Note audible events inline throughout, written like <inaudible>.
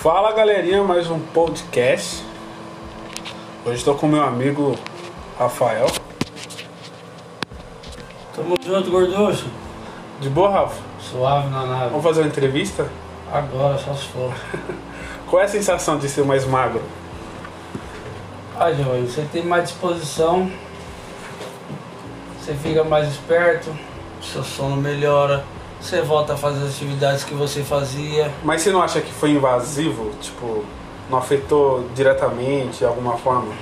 Fala galerinha, mais um podcast. Hoje estou com meu amigo Rafael. Tamo junto, gorducho. De boa, Rafa? Suave na nave. Vamos fazer uma entrevista? Agora, só se for. <laughs> Qual é a sensação de ser mais magro? Ah, Giovanni, você tem mais disposição, você fica mais esperto, seu sono melhora, você volta a fazer as atividades que você fazia. Mas você não acha que foi invasivo? Tipo, não afetou diretamente de alguma forma?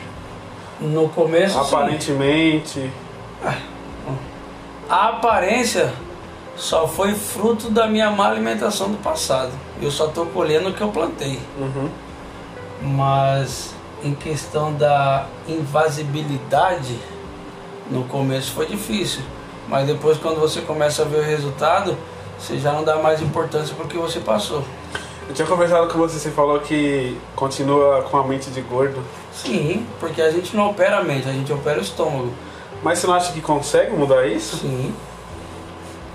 No começo, sim. Aparentemente. a aparência só foi fruto da minha má alimentação do passado. Eu só tô colhendo o que eu plantei. Uhum. Mas em questão da invasibilidade, no começo foi difícil. Mas depois quando você começa a ver o resultado, você já não dá mais importância pro que você passou. Eu tinha conversado com você, você falou que continua com a mente de gordo. Sim, porque a gente não opera a mente, a gente opera o estômago. Mas você não acha que consegue mudar isso? Sim.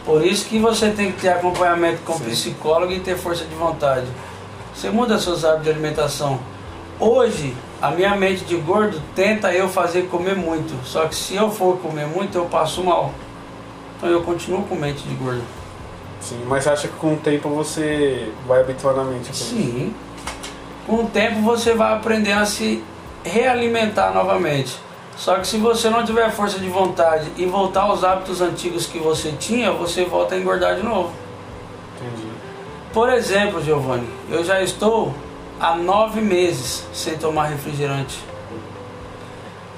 Por isso que você tem que ter acompanhamento com Sim. psicólogo e ter força de vontade. Você muda seus hábitos de alimentação. Hoje, a minha mente de gordo tenta eu fazer comer muito. Só que se eu for comer muito, eu passo mal. Então eu continuo com mente de gordo. Sim, mas você acha que com o tempo você vai habituando a mente? Sim. Com o tempo você vai aprender a se realimentar novamente. Só que se você não tiver força de vontade e voltar aos hábitos antigos que você tinha, você volta a engordar de novo. Entendi. Por exemplo, Giovanni, eu já estou há nove meses sem tomar refrigerante.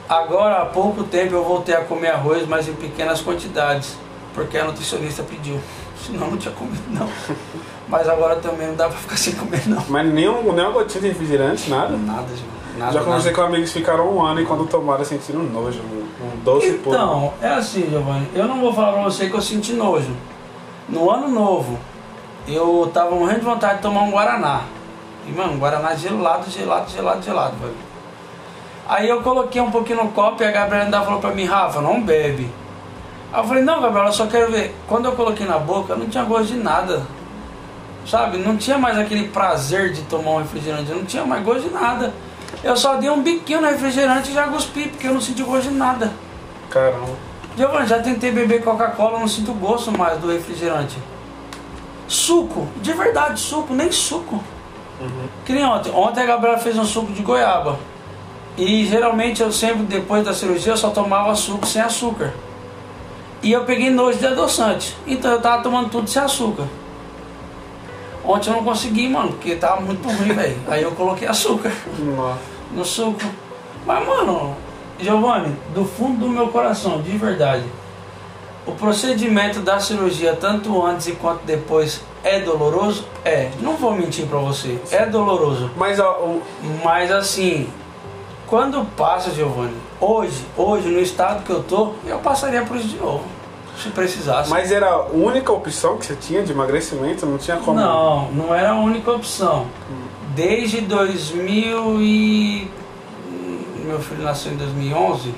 Agora, há pouco tempo, eu voltei a comer arroz, mas em pequenas quantidades, porque a nutricionista pediu. Senão, não tinha comido, não. Mas agora também não dá pra ficar sem comer, não. Mas nem, um, nem uma gotinha de refrigerante, nada? Nada, Giovanni. Nada, Já conversei nada. com amigos que ficaram um ano e quando tomaram sentiram nojo, um, um doce puro. Então, é assim, Giovanni. Eu não vou falar pra você que eu senti nojo. No ano novo, eu tava morrendo de vontade de tomar um Guaraná. E, mano, um Guaraná gelado, gelado, gelado, gelado, velho. Aí eu coloquei um pouquinho no copo e a Gabriela ainda falou pra mim, Rafa, não bebe. Aí eu falei, não, Gabriela, eu só quero ver. Quando eu coloquei na boca, não tinha gosto de nada. Sabe? Não tinha mais aquele prazer de tomar um refrigerante. Eu não tinha mais gosto de nada. Eu só dei um biquinho no refrigerante e já cuspi, porque eu não senti gosto de nada. Caramba. Giovanni, já tentei beber Coca-Cola, não sinto gosto mais do refrigerante. Suco, de verdade, suco, nem suco. Uhum. Que nem ontem. Ontem a Gabriela fez um suco de goiaba. E geralmente eu sempre, depois da cirurgia, eu só tomava suco sem açúcar. E eu peguei nojo de adoçante. Então eu tava tomando tudo sem açúcar. Ontem eu não consegui, mano, porque tava muito ruim, <laughs> velho. Aí eu coloquei açúcar Nossa. no suco. Mas, mano, Giovanni, do fundo do meu coração, de verdade, o procedimento da cirurgia, tanto antes e quanto depois, é doloroso? É. Não vou mentir pra você. É doloroso. Mas ó, o, Mas, assim, quando passa, Giovanni, hoje, hoje, no estado que eu tô, eu passaria por isso de novo. Se precisasse. mas era a única opção que você tinha de emagrecimento? Não tinha como? Não, não era a única opção. Desde 2000 e... Meu filho nasceu em 2011.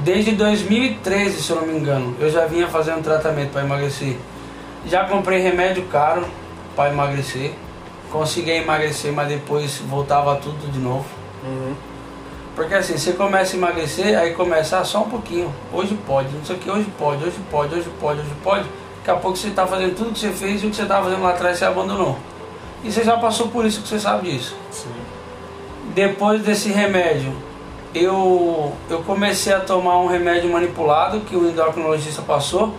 Desde 2013, se eu não me engano, eu já vinha fazendo tratamento para emagrecer. Já comprei remédio caro para emagrecer. Consegui emagrecer, mas depois voltava tudo de novo. Uhum. Porque assim, você começa a emagrecer, aí começa ah, só um pouquinho. Hoje pode, não sei o que, hoje pode, hoje pode, hoje pode, hoje pode. Daqui a pouco você está fazendo tudo que você fez e o que você estava fazendo lá atrás você abandonou. E você já passou por isso que você sabe disso. Sim. Depois desse remédio, eu, eu comecei a tomar um remédio manipulado que o endocrinologista passou,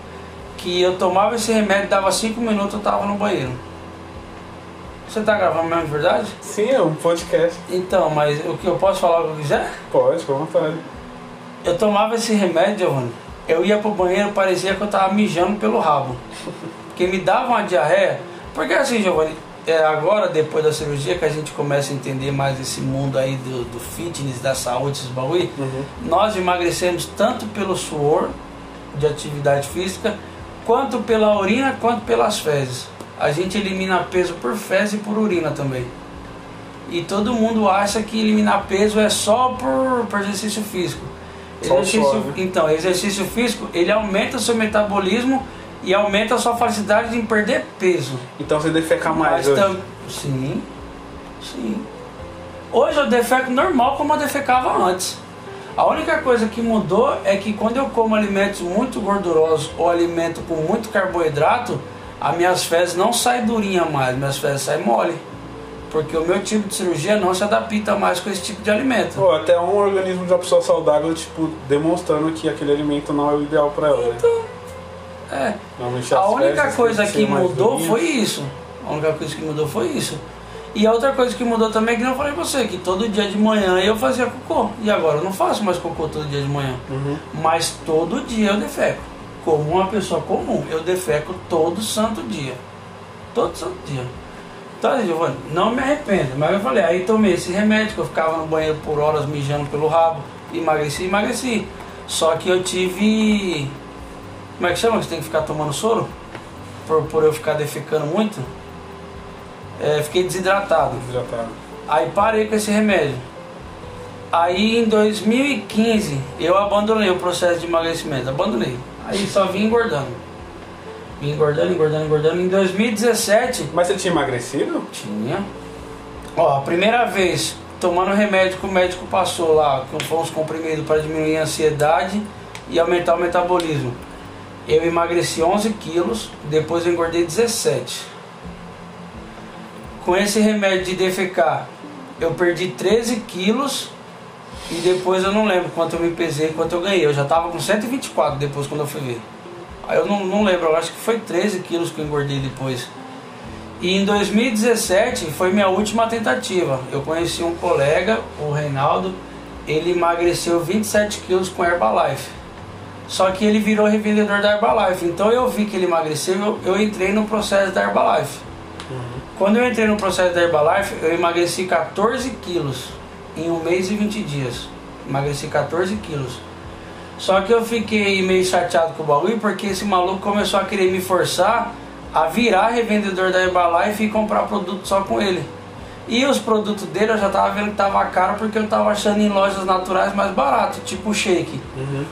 que eu tomava esse remédio, dava 5 minutos eu estava no banheiro. Você está gravando mesmo de verdade? Sim, é um podcast. Então, mas o que eu posso falar o que eu quiser? Pode, com vontade. Eu tomava esse remédio, Giovanni. Eu ia pro banheiro, parecia que eu tava mijando pelo rabo. Porque me dava uma diarreia. Porque assim, Giovanni, é agora, depois da cirurgia, que a gente começa a entender mais esse mundo aí do, do fitness, da saúde, esses bagulho, Uhum. nós emagrecemos tanto pelo suor de atividade física, quanto pela urina, quanto pelas fezes. A gente elimina peso por fezes e por urina também. E todo mundo acha que eliminar peso é só por, por exercício físico. Exercício, né? então, exercício físico, ele aumenta o seu metabolismo e aumenta a sua facilidade de perder peso. Então você deve ficar mais Mas hoje. Sim, sim. Hoje eu defeco normal como eu defecava antes. A única coisa que mudou é que quando eu como alimentos muito gordurosos ou alimento com muito carboidrato, as minhas fezes não saem durinha mais, minhas fezes saem mole. Porque o meu tipo de cirurgia não se adapta mais com esse tipo de alimento. Pô, até um organismo de uma pessoa saudável, tipo, demonstrando que aquele alimento não é o ideal pra ela, né? Então, é. A única coisa que mais mudou foi isso. A única coisa que mudou foi isso. E a outra coisa que mudou também é que não falei pra você, que todo dia de manhã eu fazia cocô. E agora eu não faço mais cocô todo dia de manhã. Uhum. Mas todo dia eu defeco. Como uma pessoa comum, eu defeco todo santo dia. Todo santo dia. Então, Giovanni, não me arrependo. Mas eu falei, aí tomei esse remédio, que eu ficava no banheiro por horas mijando pelo rabo. Emagreci, emagreci. Só que eu tive. Como é que chama? Que você tem que ficar tomando soro? Por, por eu ficar defecando muito. É, fiquei desidratado. Tá. Aí parei com esse remédio. Aí em 2015 eu abandonei o processo de emagrecimento, abandonei. Aí só vim engordando. Vim engordando, engordando, engordando. Em 2017 Mas você tinha emagrecido? tinha. Ó, a primeira vez tomando remédio que o médico passou lá, que foram uns comprimidos para diminuir a ansiedade e aumentar o metabolismo. Eu emagreci 11 quilos, depois eu engordei 17. Com esse remédio de defecar, eu perdi 13 quilos e depois eu não lembro quanto eu me pesei, quanto eu ganhei. Eu já tava com 124 depois quando eu fui ver. Aí eu não, não lembro, eu acho que foi 13 quilos que eu engordei depois. E em 2017 foi minha última tentativa. Eu conheci um colega, o Reinaldo, ele emagreceu 27 quilos com Herbalife. Só que ele virou revendedor da Herbalife. Então eu vi que ele emagreceu, eu, eu entrei no processo da Herbalife. Quando eu entrei no processo da Herbalife, eu emagreci 14 quilos em um mês e 20 dias. Emagreci 14 quilos. Só que eu fiquei meio chateado com o bagulho porque esse maluco começou a querer me forçar a virar revendedor da Herbalife e comprar produto só com ele. E os produtos dele eu já tava vendo que tava caro porque eu tava achando em lojas naturais mais barato, tipo o shake.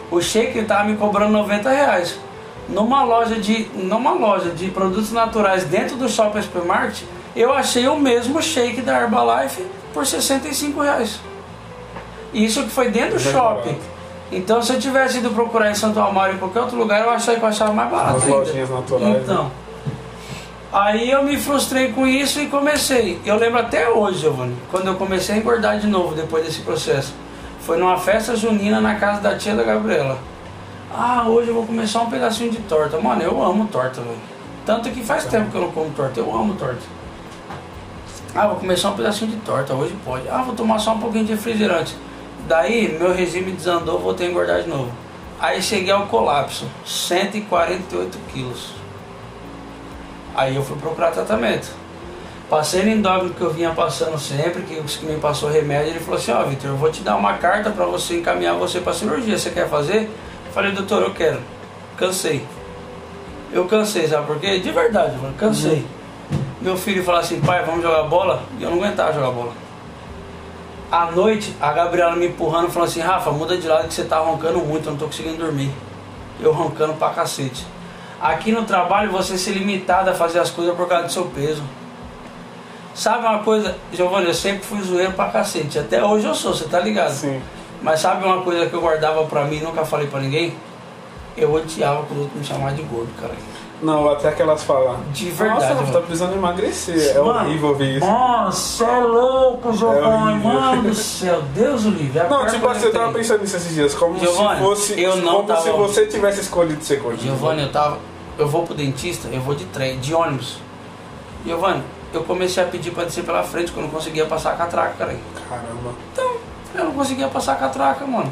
O shake ele tava me cobrando 90 reais. Numa loja de. numa loja de produtos naturais dentro do shopping supermarket, eu achei o mesmo shake da Herbalife por 65 reais. Isso que foi dentro do shopping. Então se eu tivesse ido procurar em Santo Amaro ou em qualquer outro lugar, eu achei que eu achava mais barato. As lojinhas naturais, Então. Aí eu me frustrei com isso e comecei. Eu lembro até hoje, Giovanni, quando eu comecei a engordar de novo depois desse processo. Foi numa festa junina na casa da tia da Gabriela. Ah, hoje eu vou começar um pedacinho de torta. Mano, eu amo torta, velho. Tanto que faz tempo que eu não como torta. Eu amo torta. Ah, vou começar um pedacinho de torta. Hoje pode. Ah, vou tomar só um pouquinho de refrigerante. Daí, meu regime desandou, voltei a engordar de novo. Aí cheguei ao colapso. 148 quilos. Aí eu fui procurar tratamento. Passei no endócrino que eu vinha passando sempre, que os que me passou remédio, ele falou assim, ó Vitor, eu vou te dar uma carta para você encaminhar você para cirurgia. Você quer fazer? Falei, doutor, eu quero. Cansei. Eu cansei, sabe por quê? De verdade, mano, cansei. Meu filho falou assim, pai, vamos jogar bola? E eu não aguentava jogar bola. À noite, a Gabriela me empurrando, falando assim, Rafa, muda de lado que você tá roncando muito, eu não tô conseguindo dormir. Eu roncando pra cacete. Aqui no trabalho, você ser limitado a fazer as coisas por causa do seu peso. Sabe uma coisa, Giovanni, eu sempre fui zoeiro pra cacete. Até hoje eu sou, você tá ligado? Sim. Mas sabe uma coisa que eu guardava pra mim e nunca falei pra ninguém? Eu odiava quando me chamavam de gordo, cara. Não, até que elas falam. De verdade, Nossa, tá precisando emagrecer. É Mano, horrível ouvir isso. Nossa, é louco, Giovanni. horrível. Mano do céu, Deus o livre. É a Não, tipo assim, eu tava pensando nisso esses dias, como Giovanni, se fosse. eu não como tava- se você tivesse escolhido ser gordo. Giovanni, eu tava. Eu vou pro dentista, eu vou de trem, de ônibus. Giovanni, eu comecei a pedir pra descer pela frente quando eu não conseguia passar a catraca, cara. Caramba. Então, eu não conseguia passar a catraca, mano.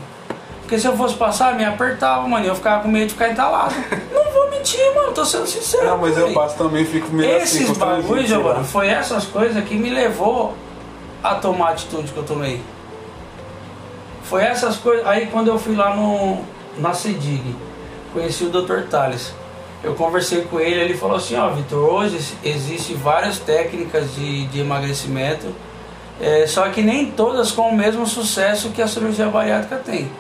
Porque se eu fosse passar, me apertava, mano. e Eu ficava com medo de ficar entalado. <laughs> não mentir, mano, tô sendo sincero. Não, mas eu passo também, fico meio assim. Esses constrangido, bagulhos, lá. Giovanni, foi essas coisas que me levou a tomar a atitude que eu tomei. Foi essas coisas. Aí quando eu fui lá no, na CEDIG, conheci o Dr. Tales. Eu conversei com ele, ele falou assim, ó Vitor, hoje existem várias técnicas de, de emagrecimento, é, só que nem todas com o mesmo sucesso que a cirurgia bariátrica tem.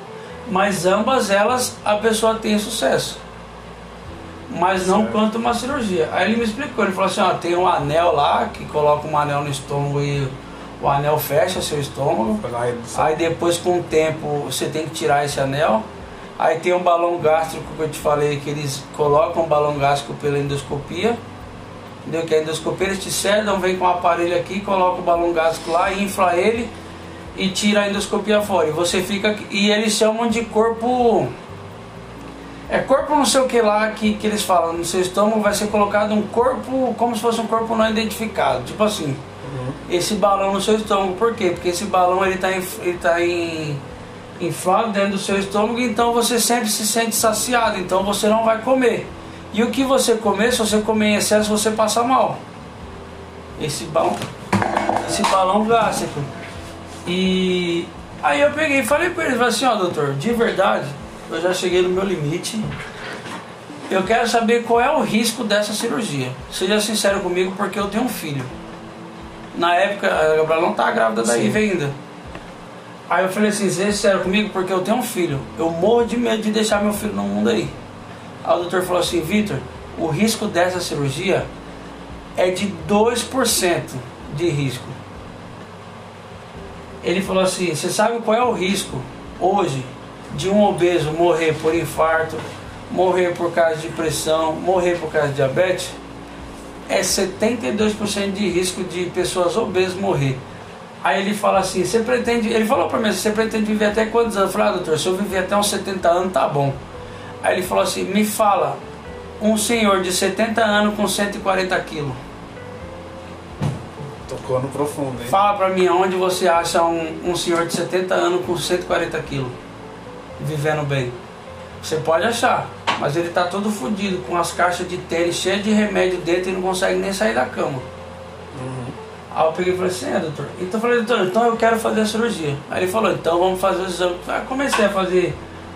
Mas ambas elas a pessoa tem sucesso. Mas não Certo. quanto uma cirurgia. Aí ele me explicou, ele falou assim, ó, tem um anel lá que coloca um anel no estômago e o anel fecha seu estômago. Aí depois com o tempo você tem que tirar esse anel. Aí tem um balão gástrico que eu te falei que eles colocam um balão gástrico pela endoscopia. Entendeu? Que a endoscopia eles te sedam, vem com um aparelho aqui, coloca o balão gástrico lá, infla ele e tira a endoscopia fora. E você fica. E eles chamam de corpo. É corpo não sei o que lá que, que eles falam. No seu estômago vai ser colocado um corpo como se fosse um corpo não identificado. Tipo assim Uhum. esse balão no seu estômago. Por quê? Porque esse balão ele está ele tá em, inflado dentro do seu estômago, então você sempre se sente saciado, então você não vai comer. E o que você comer, se você comer em excesso, você passa mal. Esse balão, esse balão gástrico. E aí eu peguei e falei para ele, falei assim, ó doutor, de verdade, eu já cheguei no meu limite. Eu quero saber qual é o risco dessa cirurgia. Seja sincero comigo, porque eu tenho um filho. Na época, a Gabriela não tá grávida da. Ive ainda. Aí eu falei assim, seja sincero comigo, porque eu tenho um filho. Eu morro de medo de deixar meu filho no mundo aí. Aí o doutor falou assim, Vitor, o risco dessa cirurgia é de 2% de risco. Ele falou assim, você sabe qual é o risco hoje de um obeso morrer por infarto, morrer por causa de pressão, morrer por causa de diabetes? é 72% de risco de pessoas obesas morrer. Aí ele fala assim, você pretende, ele falou pra mim, você pretende viver até quantos anos? Eu falei, ah, doutor, se eu viver até uns 70 anos, tá bom. Aí ele falou assim, me fala, um senhor de 70 anos com 140 quilos. Tocou no profundo, hein? Fala pra mim, onde você acha um, um senhor de 70 anos com 140 quilos, vivendo bem? Você pode achar, mas ele tá todo fodido, com as caixas de tênis cheias de remédio dentro e não consegue nem sair da cama. Uhum. Aí eu peguei e falei assim, é doutor. Então eu falei, doutor, então eu quero fazer a cirurgia. Aí ele falou, então vamos fazer os exames. Aí comecei a fazer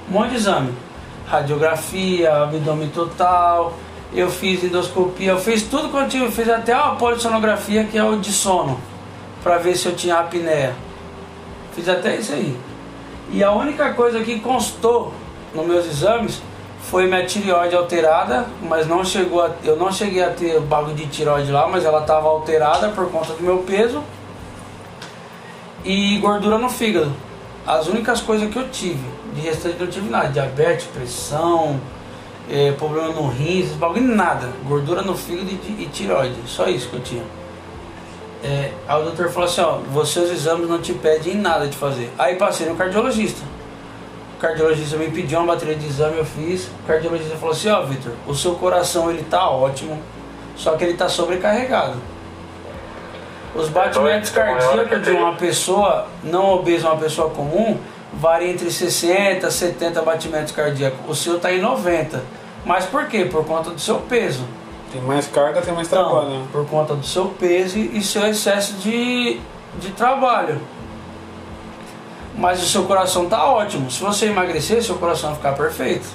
um monte de exame. Radiografia, abdômen total, eu fiz endoscopia, eu fiz tudo quanto eu tinha, eu fiz até a polissonografia, que é o de sono, pra ver se eu tinha apneia. Fiz até isso aí. E a única coisa que constou nos meus exames foi minha tireoide alterada, mas não chegou a, eu não cheguei a ter bagulho de tireoide lá, mas ela estava alterada por conta do meu peso e gordura no fígado. As únicas coisas que eu tive, de restante não tive nada, diabetes, pressão, eh, problema no rins, bagulho nada, gordura no fígado e, e tireoide, só isso que eu tinha. É, aí o doutor falou assim, ó, você seus exames não te pedem nada de fazer. Aí passei no cardiologista. O cardiologista me pediu uma bateria de exame, eu fiz. O cardiologista falou assim, ó Vitor, o seu coração ele tá ótimo, só que ele tá sobrecarregado. Os batimentos Então, então, eu cardíacos de uma pessoa não obesa, uma pessoa comum, varia entre 60 e 70 batimentos cardíacos. O seu tá em 90. Mas por quê? Por conta do seu peso. Tem mais carga, tem mais trabalho, né? Por conta do seu peso e seu excesso de, de trabalho. Mas o seu coração tá ótimo. Se você emagrecer, seu coração vai ficar perfeito.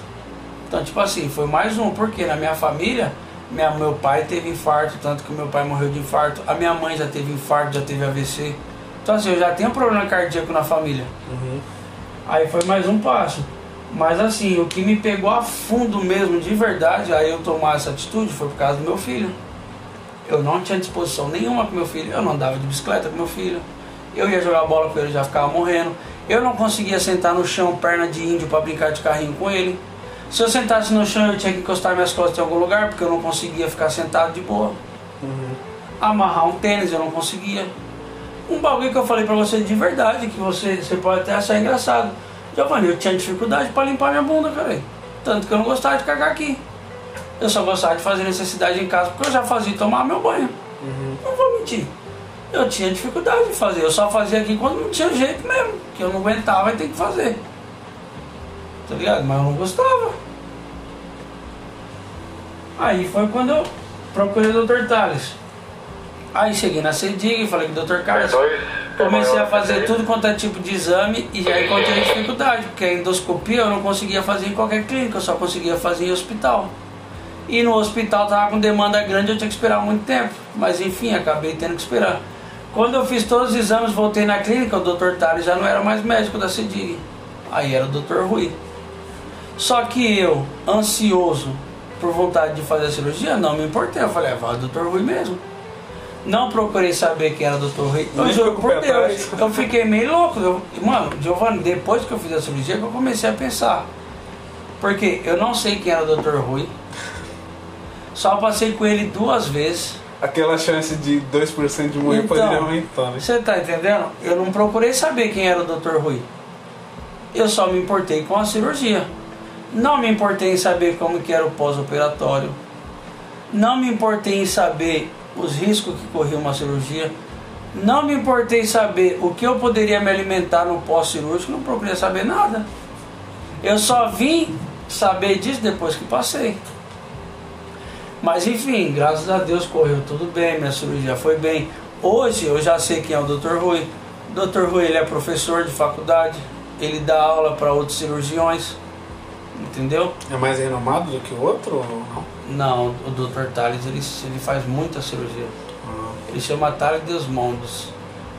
Então, tipo assim, foi mais um, porque na minha família, minha, meu pai teve infarto, tanto que meu pai morreu de infarto. A minha mãe já teve infarto, já teve AVC. Então, assim, eu já tenho problema cardíaco na família. Uhum. Aí foi mais um passo. Mas assim, o que me pegou a fundo mesmo, de verdade, aí eu tomar essa atitude foi por causa do meu filho. Eu não tinha disposição nenhuma com meu filho, eu não andava de bicicleta com meu filho. Eu ia jogar bola com ele, já ficava morrendo. Eu não conseguia sentar no chão, perna de índio, para brincar de carrinho com ele. Se eu sentasse no chão, eu tinha que encostar minhas costas em algum lugar, porque eu não conseguia ficar sentado de boa. Uhum. Amarrar um tênis, eu não conseguia. Um bagulho que eu falei pra você de verdade, que você, você pode até achar engraçado. Giovanni, eu tinha dificuldade pra limpar minha bunda, cara. Tanto que eu não gostava de cagar aqui. Eu só gostava de fazer necessidade em casa, porque eu já fazia tomar meu banho. Uhum. Não vou mentir. Eu tinha dificuldade de fazer. Eu só fazia aqui quando não tinha jeito mesmo. Que eu não aguentava e tem que fazer. Tá ligado? Mas eu não gostava. Aí foi quando eu procurei o Dr. Tales. Aí cheguei na CEDIG e falei com o Dr. Carlos. Comecei a fazer tudo quanto é tipo de exame e já encontrei dificuldade, porque a endoscopia eu não conseguia fazer em qualquer clínica, eu só conseguia fazer em hospital. E no hospital tava com demanda grande, eu tinha que esperar muito tempo. Mas enfim, acabei tendo que esperar. Quando eu fiz todos os exames, voltei na clínica, o Dr. Tales já não era mais médico da CEDIG. Aí era o Dr. Rui. Só que eu, ansioso, por vontade de fazer a cirurgia? Não me importei. Eu falei, ah, vai o doutor Rui mesmo. Não procurei saber quem era o doutor Rui. Eu juro por Deus. atrás. Eu fiquei meio louco. Eu, mano, Giovanni, depois que eu fiz a cirurgia, que eu comecei a pensar. Porque eu não sei quem era o doutor Rui. Só passei com ele duas vezes. Aquela chance de 2% de morrer Então, poderia aumentar, né? Você tá entendendo? Eu não procurei saber quem era o Dr. Rui. Eu só me importei com a cirurgia. Não me importei em saber como que era o pós-operatório. Não me importei em saber os riscos que corria uma cirurgia. Não me importei saber o que eu poderia me alimentar no pós-cirúrgico. Não procurei saber nada. Eu só vim saber disso depois que passei. Mas enfim, graças a Deus correu tudo bem, minha cirurgia foi bem. Hoje eu já sei quem é o Dr. Rui. O Dr. Rui ele é professor de faculdade, ele dá aula para outros cirurgiões, entendeu? É mais renomado do que o outro ou não? Não, o Dr. Thales ele, ele faz muita cirurgia. Ah, Ele chama Thales Desmondos.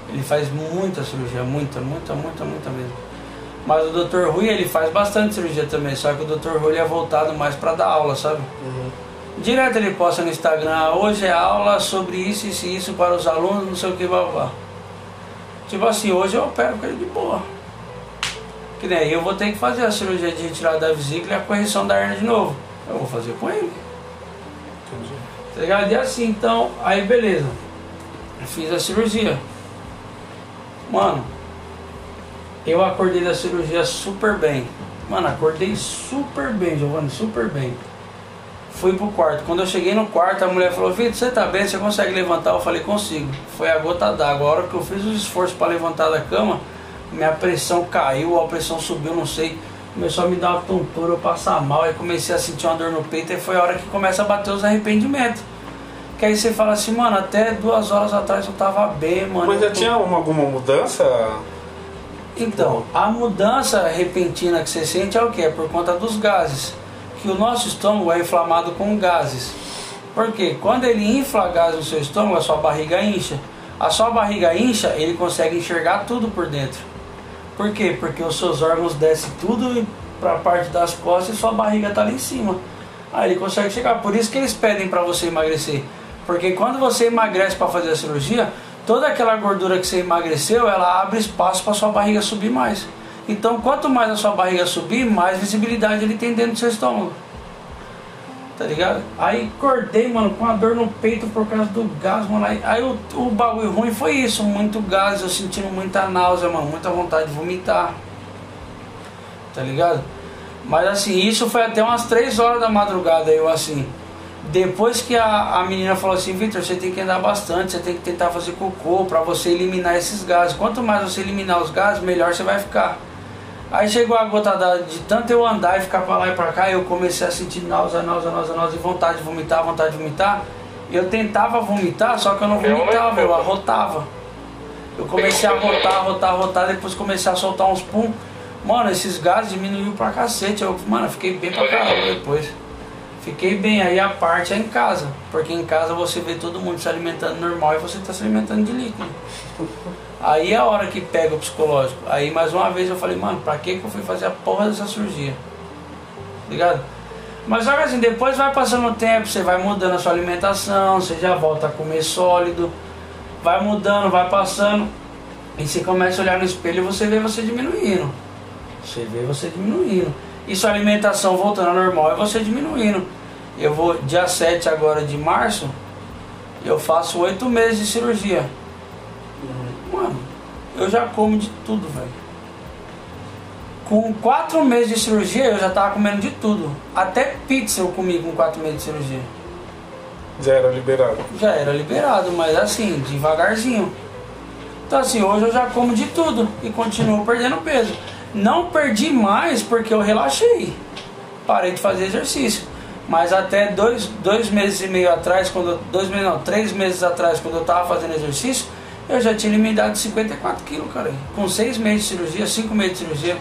Ele faz muita cirurgia, muita, muita, muita, muita mesmo. Mas o Dr. Rui ele faz bastante cirurgia também, só que o Dr. Rui é voltado mais para dar aula, sabe? uhum. Direto ele posta no Instagram, hoje é aula sobre isso, isso e isso para os alunos, não sei o que, blá, blá. Tipo assim, hoje eu opero com ele de boa. Que nem eu vou ter que fazer a cirurgia de retirada da vesícula e a correção da hernia de novo. Eu vou fazer com ele. Entendi. Tá ligado? E assim, então, aí beleza. Eu fiz a cirurgia. Mano, eu acordei da cirurgia super bem. Mano, acordei super bem, Giovanni, super bem. Fui pro quarto. Quando eu cheguei no quarto, a mulher falou: Vitor, você tá bem? Você consegue levantar? Eu falei: Consigo. Foi a gota d'água. A hora que eu fiz os esforços para levantar da cama, minha pressão caiu, a pressão subiu, não sei. Começou a me dar uma tontura, eu passar mal. Aí comecei a sentir uma dor no peito. E foi a hora que começa a bater os arrependimentos. Que aí você fala assim, mano, até duas horas atrás eu tava bem, mano. Mas já tô- tinha uma- alguma mudança? Então, a mudança repentina que você sente é o que? É por conta dos gases. Que o nosso estômago é inflamado com gases. Por quê? Quando ele infla gás no seu estômago, a sua barriga incha. A sua barriga incha, ele consegue enxergar tudo por dentro. Por quê? Porque os seus órgãos descem tudo para a parte das costas e sua barriga tá ali em cima. Aí ele consegue chegar. Por isso que eles pedem para você emagrecer. Porque quando você emagrece para fazer a cirurgia, toda aquela gordura que você emagreceu, ela abre espaço para sua barriga subir mais. Então, quanto mais a sua barriga subir, mais visibilidade ele tem dentro do seu estômago. Tá ligado? Aí acordei, mano, com a dor no peito por causa do gás, mano. Aí, aí o, o bagulho ruim foi isso, muito gás, eu sentindo muita náusea, mano, muita vontade de vomitar. Tá ligado? Mas assim, isso foi até umas 3 horas da madrugada, eu assim. Depois que a, a menina falou assim, Victor, você tem que andar bastante, você tem que tentar fazer cocô pra você eliminar esses gases. Quanto mais você eliminar os gases, melhor você vai ficar. Aí chegou a gota d'água, de tanto eu andar e ficar pra lá e pra cá, eu comecei a sentir náusea, náusea, náusea, náusea, e vontade de vomitar, vontade de vomitar. Eu tentava vomitar, só que eu não vomitava, eu arrotava. Eu comecei a rotar, rotar, rotar, depois comecei a soltar uns pum. Mano, esses gases diminuiu pra cacete. Eu, mano, eu fiquei bem pra caramba depois. Fiquei bem, aí a parte é em casa. Porque em casa você vê todo mundo se alimentando normal e você tá se alimentando de líquido. Aí é a hora que pega o psicológico. Aí mais uma vez eu falei, mano, pra que que eu fui fazer a porra dessa cirurgia? Ligado? Mas que assim, depois vai passando o tempo, você vai mudando a sua alimentação, você já volta a comer sólido, vai mudando, vai passando, e você começa a olhar no espelho e você vê você diminuindo. Você vê você diminuindo. E sua alimentação voltando ao normal e você diminuindo. Eu vou, dia 7 agora de março, eu faço oito meses de cirurgia. Mano, eu já como de tudo, velho. Com quatro meses de cirurgia, eu já tava comendo de tudo. Até pizza eu comi com quatro meses de cirurgia. Já era liberado. Já era liberado, mas assim, devagarzinho. Então assim, hoje eu já como de tudo e continuo perdendo peso. Não perdi mais porque eu relaxei. Parei de fazer exercício. Mas até dois, dois meses e meio atrás, quando eu- dois meses não, três meses atrás, quando eu tava fazendo exercício, eu já tinha eliminado 54 quilos, cara. Com seis meses de cirurgia, cinco meses de cirurgia,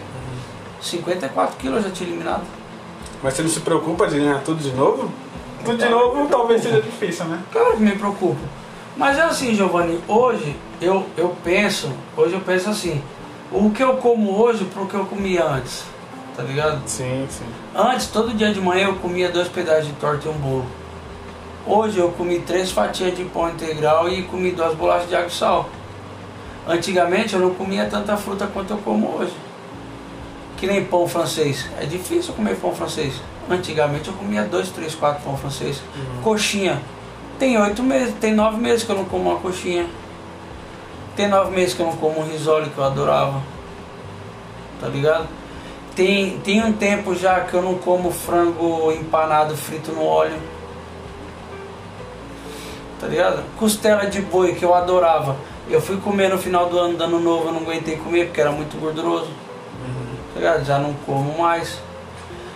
54 quilos eu já tinha eliminado. Mas você não se preocupa de ganhar tudo de novo? Tudo de novo talvez seja difícil, né? Claro que me preocupo. Mas é assim, Giovanni, hoje eu, eu penso, hoje eu penso assim, o que eu como hoje pro que eu comi antes. Tá ligado? Sim, sim. Antes, todo dia de manhã eu comia dois pedaços de torta e um bolo. Hoje eu comi três fatias de pão integral e comi duas bolachas de água e sal. Antigamente eu não comia tanta fruta quanto eu como hoje. Que nem pão francês. É difícil comer pão francês. Antigamente eu comia dois, três, quatro pão francês. Coxinha. Tem oito meses, tem nove meses que eu não como uma coxinha. Tem nove meses que eu não como um risole que eu adorava. Tá ligado? Tem, tem um tempo já que eu não como frango empanado frito no óleo. Tá ligado? Costela de boi que eu adorava. Eu fui comer no final do ano, do ano novo, eu não aguentei comer porque era muito gorduroso. Tá ligado? Já não como mais.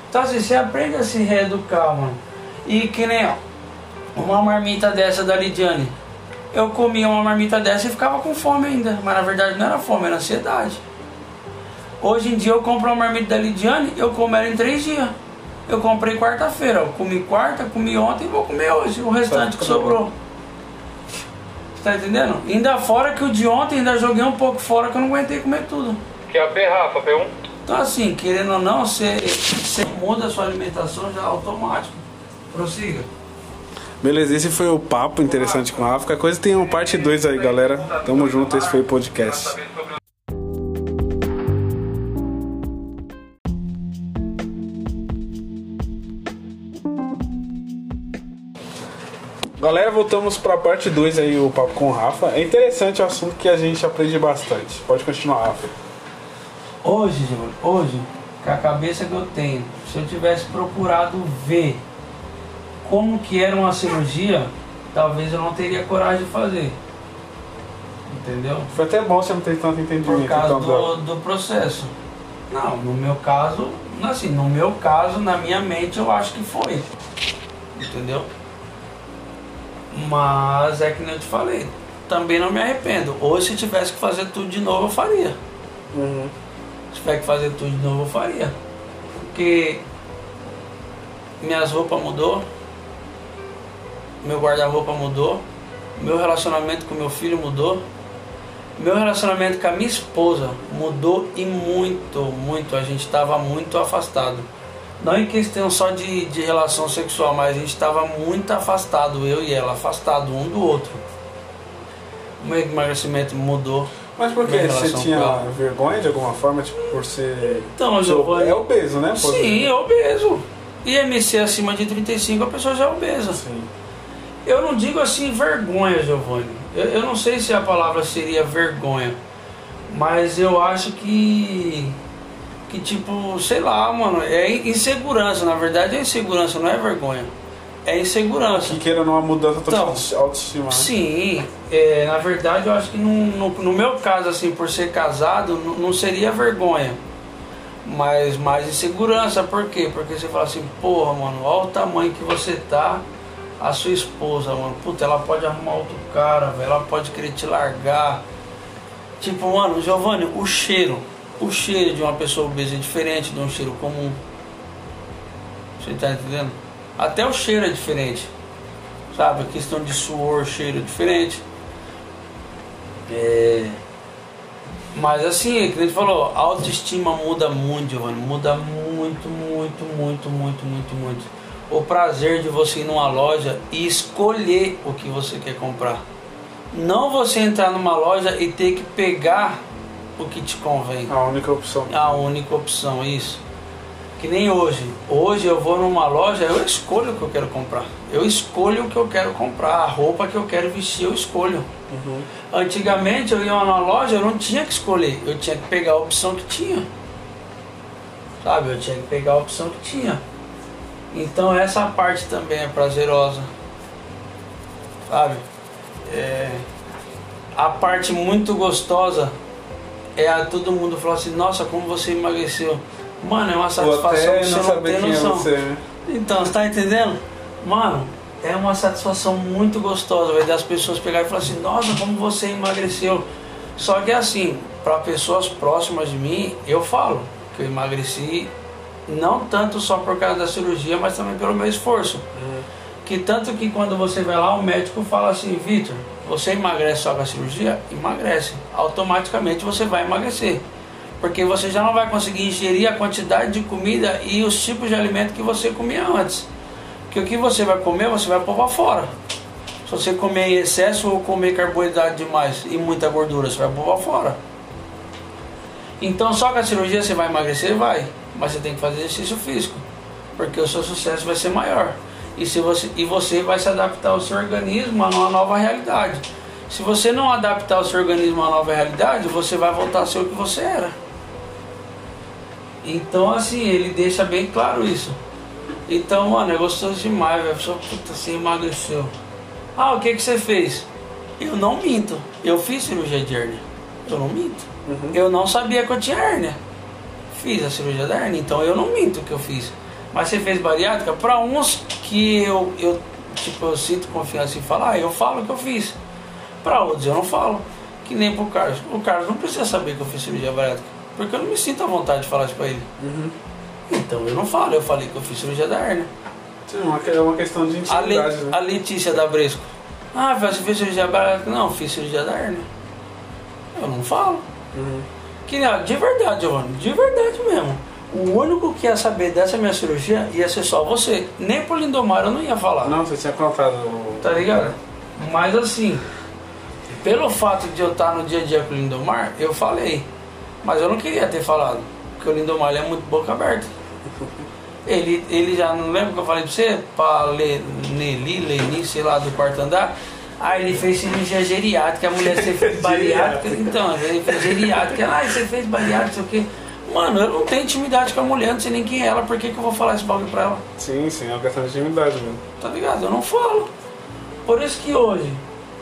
Então assim, você aprende a se reeducar, mano. E que nem ó, uma marmita dessa da Lidiane. Eu comia uma marmita dessa e ficava com fome ainda. Mas na verdade não era fome, era ansiedade. Hoje em dia eu compro uma marmita da Lidiane, eu como ela em três dias. Eu comprei quarta-feira, eu comi quarta, comi ontem e vou comer hoje, o restante que sobrou. Tá entendendo? Ainda fora que o de ontem ainda joguei um pouco fora que eu não aguentei comer tudo. Que é a P, Rafa, P1. Então assim, querendo ou não, você, você muda a sua alimentação já automático. Prossiga. Beleza, esse foi o papo interessante com a Rafa. Qualquer coisa tem uma parte 2 aí, galera. Tamo junto, esse foi o podcast. Galera, voltamos pra parte 2 aí, o papo com o Rafa. É interessante o assunto que a gente aprende bastante. Pode continuar, Rafa. Hoje, Júlio, hoje, com a cabeça que eu tenho, se eu tivesse procurado ver como que era uma cirurgia, talvez eu não teria coragem de fazer. Entendeu? Foi até bom você não ter tanto entendimento. Por causa então, do, do processo. Não, no meu caso, assim, no meu caso, na minha mente, eu acho que foi. Entendeu? Mas é que nem eu te falei, também não me arrependo. Hoje, se tivesse que fazer tudo de novo, eu faria. Uhum. Se tiver que fazer tudo de novo, eu faria. Porque minhas roupas mudou, meu guarda-roupa mudou, meu relacionamento com meu filho mudou, meu relacionamento com a minha esposa mudou e muito, muito. A gente estava muito afastado. Não em questão só de, de relação sexual, mas a gente estava muito afastado, eu e ela, afastado um do outro. O meu emagrecimento mudou. Mas por que? Você tinha vergonha de alguma forma, tipo, por ser. Então, Seu- Giovanni. É obeso, né? Pode- Sim, é obeso. IMC acima de 35, a pessoa já é obesa. Sim. Eu não digo assim vergonha, Giovanni. Eu, eu não sei se a palavra seria vergonha, mas eu acho que. Que tipo, sei lá, mano, é insegurança. Na verdade é insegurança, não é vergonha. É insegurança. Que queira ou não, a mudança total Então, de autoestima. né? Sim, é, na verdade eu acho que no, no, no meu caso, assim, por ser casado, não, não seria vergonha. Mas mais insegurança, por quê? Porque você fala assim, porra, mano, olha o tamanho que você tá, a sua esposa, mano, puta, ela pode arrumar outro cara, velho, ela pode querer te largar. Tipo, mano, Giovanni, o cheiro, o cheiro de uma pessoa obesa é diferente de um cheiro comum. Você tá entendendo? Até o cheiro é diferente sabe? A questão de suor, cheiro é diferente. É... Mas assim, é que a gente falou, a autoestima muda muito, Giovanni. Muda muito, muito, muito, muito, muito, muito. O prazer de você ir numa loja e escolher o que você quer comprar. Não você entrar numa loja e ter que pegar o que te convém. A única opção. A única opção, isso. Que nem hoje. Hoje eu vou numa loja, eu escolho o que eu quero comprar. Eu escolho o que eu quero comprar. A roupa que eu quero vestir, eu escolho. Uhum. Antigamente eu ia numa loja, eu não tinha que escolher. Eu tinha que pegar a opção que tinha. Sabe? Eu tinha que pegar a opção que tinha. Então essa parte também é prazerosa. Sabe? É... A parte muito gostosa é a todo mundo falar assim, nossa, como você emagreceu. Mano, é uma satisfação que você não não saber tem é noção. você, né? Então, você tá entendendo? Mano, é uma satisfação muito gostosa, velho, das pessoas pegarem e falar assim, nossa, como você emagreceu. Só que assim, para pessoas próximas de mim, eu falo que eu emagreci não tanto só por causa da cirurgia, mas também pelo meu esforço. Que tanto que quando você vai lá, o médico fala assim, Vitor, você emagrece só com a cirurgia? Emagrece. Automaticamente você vai emagrecer. Porque você já não vai conseguir ingerir a quantidade de comida e os tipos de alimento que você comia antes. Porque o que você vai comer, você vai pôr pra fora. Se você comer em excesso ou comer carboidrato demais e muita gordura, você vai pôr pra fora. Então só com a cirurgia você vai emagrecer? Vai. Mas você tem que fazer exercício físico. Porque o seu sucesso vai ser maior. E, se você, e você vai se adaptar ao seu organismo a uma nova realidade. Se você não adaptar o seu organismo a uma nova realidade, você vai voltar a ser o que você era. Então assim, ele deixa bem claro isso. Então, mano, é gostoso demais, velho. A pessoa, puta, você emagreceu. Ah, o que que você fez? Eu não minto. Eu fiz cirurgia de hérnia. Eu não minto. Uhum. Eu não sabia que eu tinha hérnia. Fiz a cirurgia da hérnia, então eu não minto que eu fiz. Mas você fez bariátrica? Para uns que eu, eu, tipo, eu sinto confiança em falar, eu falo que eu fiz. Para outros eu não falo. Que nem pro Carlos. O Carlos não precisa saber que eu fiz cirurgia bariátrica. Porque eu não me sinto à vontade de falar isso pra ele. Uhum. Então eu não falo, eu falei que eu fiz cirurgia da hérnia. Sim, uma- é uma questão de A, Le- intimidade, né? a Letícia da Bresco. Ah, você fez cirurgia bariátrica? Não, fiz cirurgia da hérnia. Eu não falo. Uhum. Que de verdade, Giovanni, de verdade mesmo. O único que ia saber dessa minha cirurgia ia ser só você. Nem pro Lindomar eu não ia falar. Não, você tinha contado. Tá ligado? Mas assim, pelo fato de eu estar no dia a dia com o Lindomar, eu falei. Mas eu não queria ter falado. Porque o Lindomar ele é muito boca aberta. <laughs> Ele, ele já não lembra que eu falei pra você? Pra Le, Nelly, Leni, sei lá, do quarto andar. Aí ele fez cirurgia geriátrica, a mulher você fez <laughs> bariátrica. Então, ele fez geriátrica. Ah, você fez bariátrica, sei o quê. Mano, eu não tenho intimidade com a mulher, não sei nem quem é ela, por que, que eu vou falar esse bagulho pra ela? Sim, sim, é uma questão de intimidade mesmo. Tá ligado? Eu não falo. Por isso que hoje,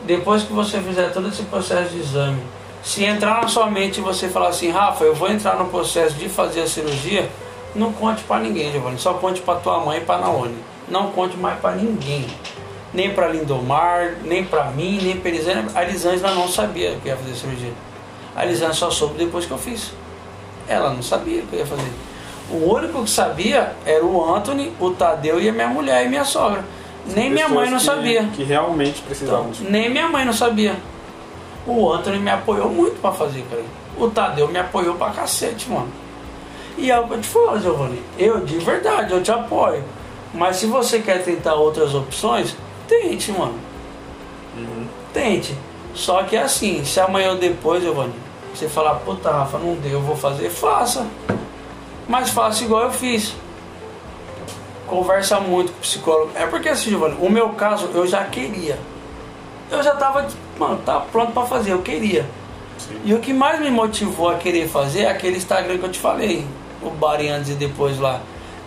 depois que você fizer todo esse processo de exame, se entrar na sua mente e você falar assim, Rafa, eu vou entrar no processo de fazer a cirurgia, não conte pra ninguém, Giovanni. Só conte pra tua mãe e pra Naone. Não conte mais pra ninguém. Nem pra Lindomar, nem pra mim, nem pra Elisângela. A Elisângela não sabia que ia fazer cirurgia. A Elisângela só soube depois que eu fiz. Ela não sabia que eu ia fazer. O único que sabia era o Anthony, o Tadeu e a minha mulher e minha sogra. Nem minha mãe não que- sabia. Que realmente precisavam. Então, nem minha mãe não sabia. O Anthony me apoiou muito pra fazer, cara. O Tadeu me apoiou pra cacete, mano. E é o que eu te falo, Giovanni. Eu, de verdade, eu te apoio. Mas se você quer tentar outras opções, tente, mano. Uhum. Tente. Só que é assim, se amanhã ou depois, Giovanni, você falar, puta Rafa, não deu, eu vou fazer, faça. Mas faça igual eu fiz. Conversa muito com o psicólogo. É porque assim, Giovanni, o meu caso eu já queria. Eu já tava, mano, tava pronto pra fazer, eu queria. Sim. E o que mais me motivou a querer fazer é aquele Instagram que eu te falei, o Bari antes e depois lá.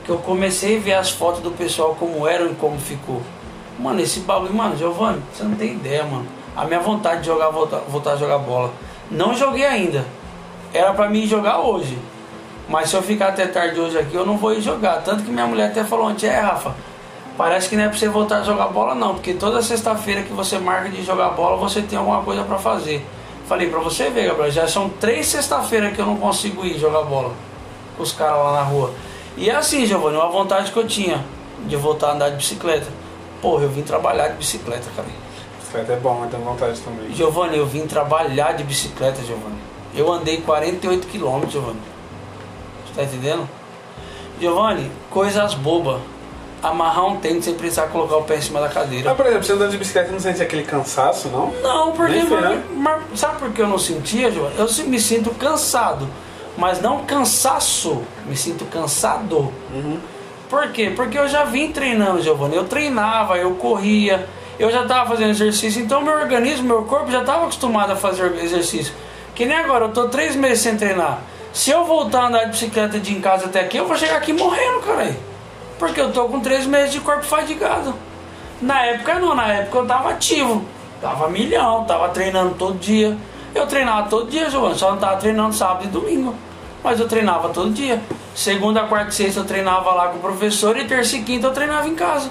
Que eu comecei a ver as fotos do pessoal como eram e como ficou. Mano, esse bagulho, mano, Giovanni, você não tem ideia, mano. A minha vontade de jogar, voltar, voltar a jogar bola. Não joguei ainda. Era pra mim jogar hoje. Mas se eu ficar até tarde hoje aqui, eu não vou ir jogar. Tanto que minha mulher até falou ontem, é Rafa, parece que não é pra você voltar a jogar bola não, porque toda sexta-feira que você marca de jogar bola, você tem alguma coisa pra fazer. Falei pra você ver, Gabriel, já são três sexta-feiras que eu não consigo ir jogar bola com os caras lá na rua. E é assim, Giovanni, uma vontade que eu tinha de voltar a andar de bicicleta. Porra, eu vim trabalhar de bicicleta, cara. Bicicleta é bom, tem vontade também. Giovanni, eu vim trabalhar de bicicleta, Giovanni. Eu andei 48 quilômetros, Giovanni. Você tá entendendo? Giovanni, coisas bobas. Amarrar um tênis sem precisar colocar o pé em cima da cadeira. Ah, por exemplo, você andando de bicicleta não sente aquele cansaço, não? Não, porque. Mas, mas sabe por que eu não sentia, Giovanni? Eu me sinto cansado. Mas não cansaço. Me sinto cansado. Uhum. Por quê? Porque eu já vim treinando, Giovanni. Eu treinava, eu corria, eu já estava fazendo exercício. Então meu organismo, meu corpo já estava acostumado a fazer exercício. Que nem agora, eu tô três meses sem treinar. Se eu voltar a andar de bicicleta de em casa até aqui, eu vou chegar aqui morrendo, cara. Porque eu tô com três meses de corpo fadigado. Na época não, na época eu tava ativo. Tava milhão, tava treinando todo dia. Eu treinava todo dia, Giovanni, só não tava treinando sábado e domingo. Mas eu treinava todo dia. Segunda, quarta e sexta eu treinava lá com o professor e terça e quinta eu treinava em casa.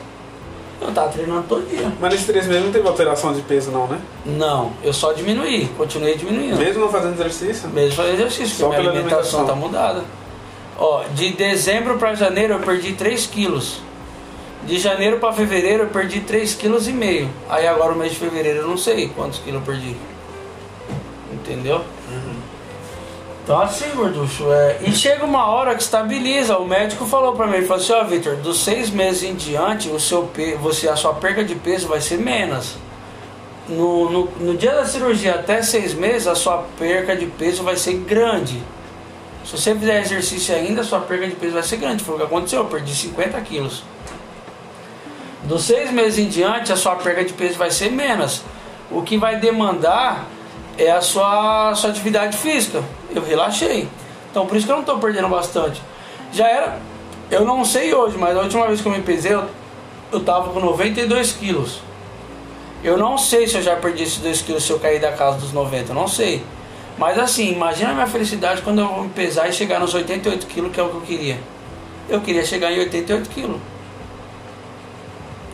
Eu tava treinando todo dia. Mas nesses três meses não teve alteração de peso, não, né? Não, eu só diminuí, continuei diminuindo. Mesmo não fazendo exercício? Mesmo fazer exercício, Só porque minha pela alimentação tá alimentação. mudada. Ó, de dezembro para janeiro eu perdi 3 quilos. De janeiro para fevereiro eu perdi 3,5 kg. Aí agora o mês de fevereiro eu não sei quantos quilos eu perdi. Entendeu? Então assim, gorducho, é... e chega uma hora que estabiliza. O médico falou pra mim, ele falou assim, ó Victor, dos seis meses em diante, o seu pe... você, a sua perda de peso vai ser menos. No, no, no dia da cirurgia até seis meses, a sua perca de peso vai ser grande. Se você fizer exercício ainda, a sua perca de peso vai ser grande. Foi o que aconteceu, eu perdi 50 quilos. Dos seis meses em diante, a sua perca de peso vai ser menos. O que vai demandar é a sua, sua atividade física. Eu relaxei. Então por isso que eu não estou perdendo bastante. Já era, eu não sei hoje, mas a última vez que eu me pesei, eu, eu tava com 92 quilos. Eu não sei se eu já perdi esses 2 quilos se eu cair da casa dos 90, eu não sei. Mas assim, imagina a minha felicidade quando eu vou me pesar e chegar nos 88 quilos, que é o que eu queria. Eu queria chegar em 88 quilos.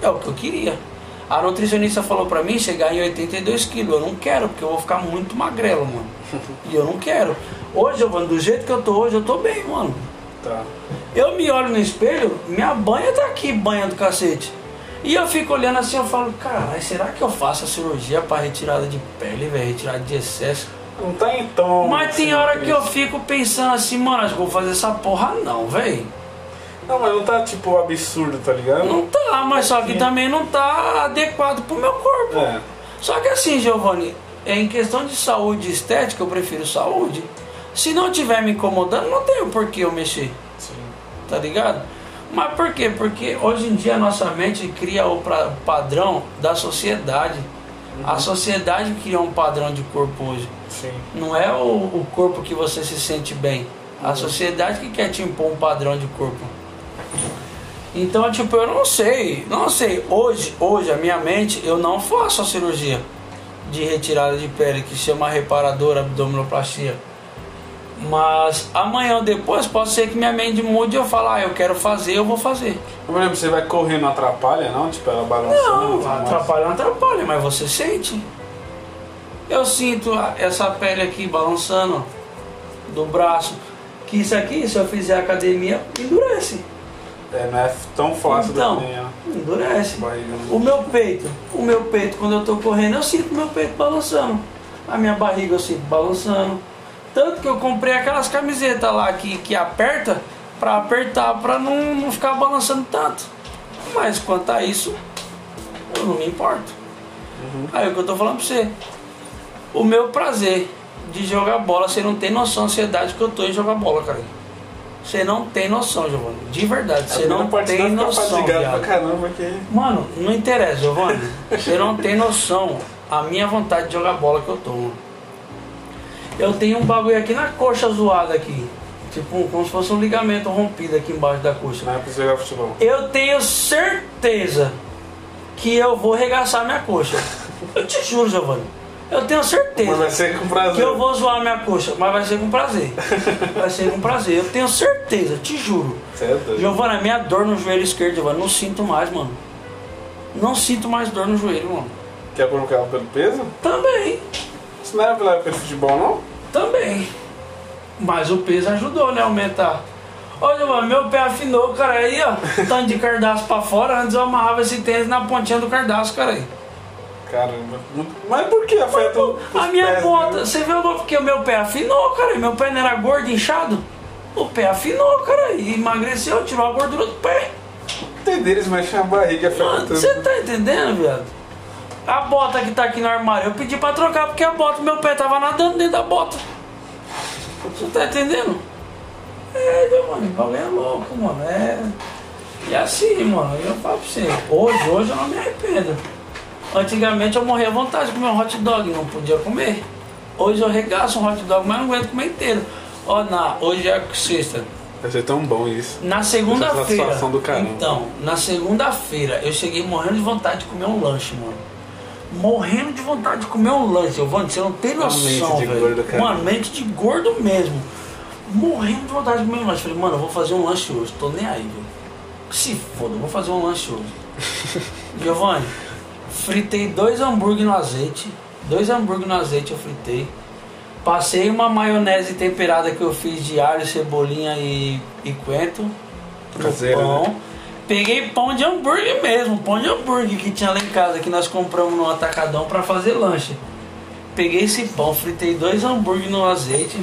É o que eu queria. A nutricionista falou pra mim chegar em 82 quilos. Eu não quero, porque eu vou ficar muito magrelo, mano. <laughs> E eu não quero. Hoje, mano, do jeito que eu tô hoje, eu tô bem, mano. Tá. Eu me olho no espelho, minha banha tá aqui, banha do cacete. E eu fico olhando assim, eu falo, caralho, será que eu faço a cirurgia pra retirada de pele, velho? Retirada de excesso? Não tá tom. Mas tem hora que eu fico pensando assim, mano, acho que vou fazer essa porra não, velho. Não, mas não tá tipo absurdo, tá ligado? Não tá, mas só que também não tá adequado pro meu corpo. É. Só que assim, Giovanni, é em questão de saúde e estética, eu prefiro saúde. Se não tiver me incomodando, não tem o porquê eu mexer, Sim. tá ligado? Mas por quê? Porque hoje em dia a nossa mente cria o pra- padrão da sociedade. A sociedade cria um padrão de corpo hoje. Sim. Não é o, o corpo que você se sente bem. A sociedade que quer te impor um padrão de corpo. Então, tipo, eu não sei, não sei. Hoje, hoje, a minha mente, eu não faço a cirurgia de retirada de pele, que chama reparadora abdominoplastia. Mas amanhã ou depois pode ser que minha mente mude e eu falo, ah, eu quero fazer, eu vou fazer. Me lembro, você vai correr, não atrapalha, não? Tipo, ela balançando. Não, mais. atrapalha, não atrapalha, mas você sente. Eu sinto essa pele aqui balançando do braço. Que isso aqui, se eu fizer academia, endurece. É, não é tão fácil Então, do que a endurece. barriga. né? O meu peito, o meu peito, quando eu tô correndo, eu sinto meu peito balançando. A minha barriga eu sinto balançando. Tanto que eu comprei aquelas camisetas lá que, que aperta pra apertar, pra não, não ficar balançando tanto. Mas quanto a isso, eu não me importo. Aí o que eu tô falando pra você. O meu prazer de jogar bola, você não tem noção da ansiedade que eu tô em jogar bola, cara. Você não tem noção, Giovanni. De verdade, você não tem noção. pra caramba, porque... Mano, não interessa, Giovanni. Você não tem noção a minha vontade de jogar bola que eu tô. Eu tenho um bagulho aqui na coxa zoada aqui. Tipo, como se fosse um ligamento rompido aqui embaixo da coxa. Não é pra jogar futebol. Eu tenho certeza que eu vou regaçar minha coxa. Eu te juro, Giovanni. Eu tenho Mas certeza vai ser com prazer. que eu vou zoar minha coxa, mas vai ser com prazer. <laughs> Vai ser com prazer. Eu tenho certeza, te juro. Você é. Giovana, minha dor no joelho esquerdo, Giovana, não sinto mais, mano. Não sinto mais dor no joelho, mano. Quer colocar pelo peso? Também, Isso não era pela pelo futebol, não? também. Mas o peso ajudou, né, a aumentar. Olha, mano, meu pé afinou, cara, aí, ó. <laughs> Tanto de cardaço pra fora, antes eu amarrava esse tênis na pontinha do cardaço, cara aí. Caramba. Mas por que afeta o- A minha pés, ponta, né? você viu porque o meu pé afinou, cara, meu pé não era gordo, inchado? O pé afinou, cara, e emagreceu, tirou a gordura do pé. Entender, eles mexem a barriga afeta Mano, tudo. você tá entendendo, viado? A bota que tá aqui no armário, eu pedi pra trocar porque a bota, meu pé tava nadando dentro da bota. Você tá entendendo? É, meu mano, o bagulho é louco, mano. É. E assim, mano, eu falo pra você, hoje, hoje eu não me arrependo. Antigamente eu morria à vontade de comer um hot dog, não podia comer. Hoje eu regaço um hot dog, mas não aguento comer inteiro. Ó, na, hoje é sexta. Vai ser tão bom isso. Na segunda-feira. satisfação do caramba. Então, na segunda-feira eu cheguei morrendo de vontade de comer um lanche, mano. Morrendo de vontade de comer um lanche, Giovanni, você não tem Uma noção, velho. Mano, mente de gordo mesmo. Morrendo de vontade de comer um lanche. Falei, mano, eu vou fazer um lanche hoje, tô nem aí, velho. Se foda, eu vou fazer um lanche hoje. <laughs> Giovanni, fritei dois hambúrguer no azeite. Dois hambúrguer no azeite eu fritei. Passei uma maionese temperada que eu fiz de alho, cebolinha e, e coentro. Caseira, pão. né? Peguei pão de hambúrguer mesmo, pão de hambúrguer que tinha lá em casa, que nós compramos no atacadão pra fazer lanche. Peguei esse pão, fritei dois hambúrguer no azeite.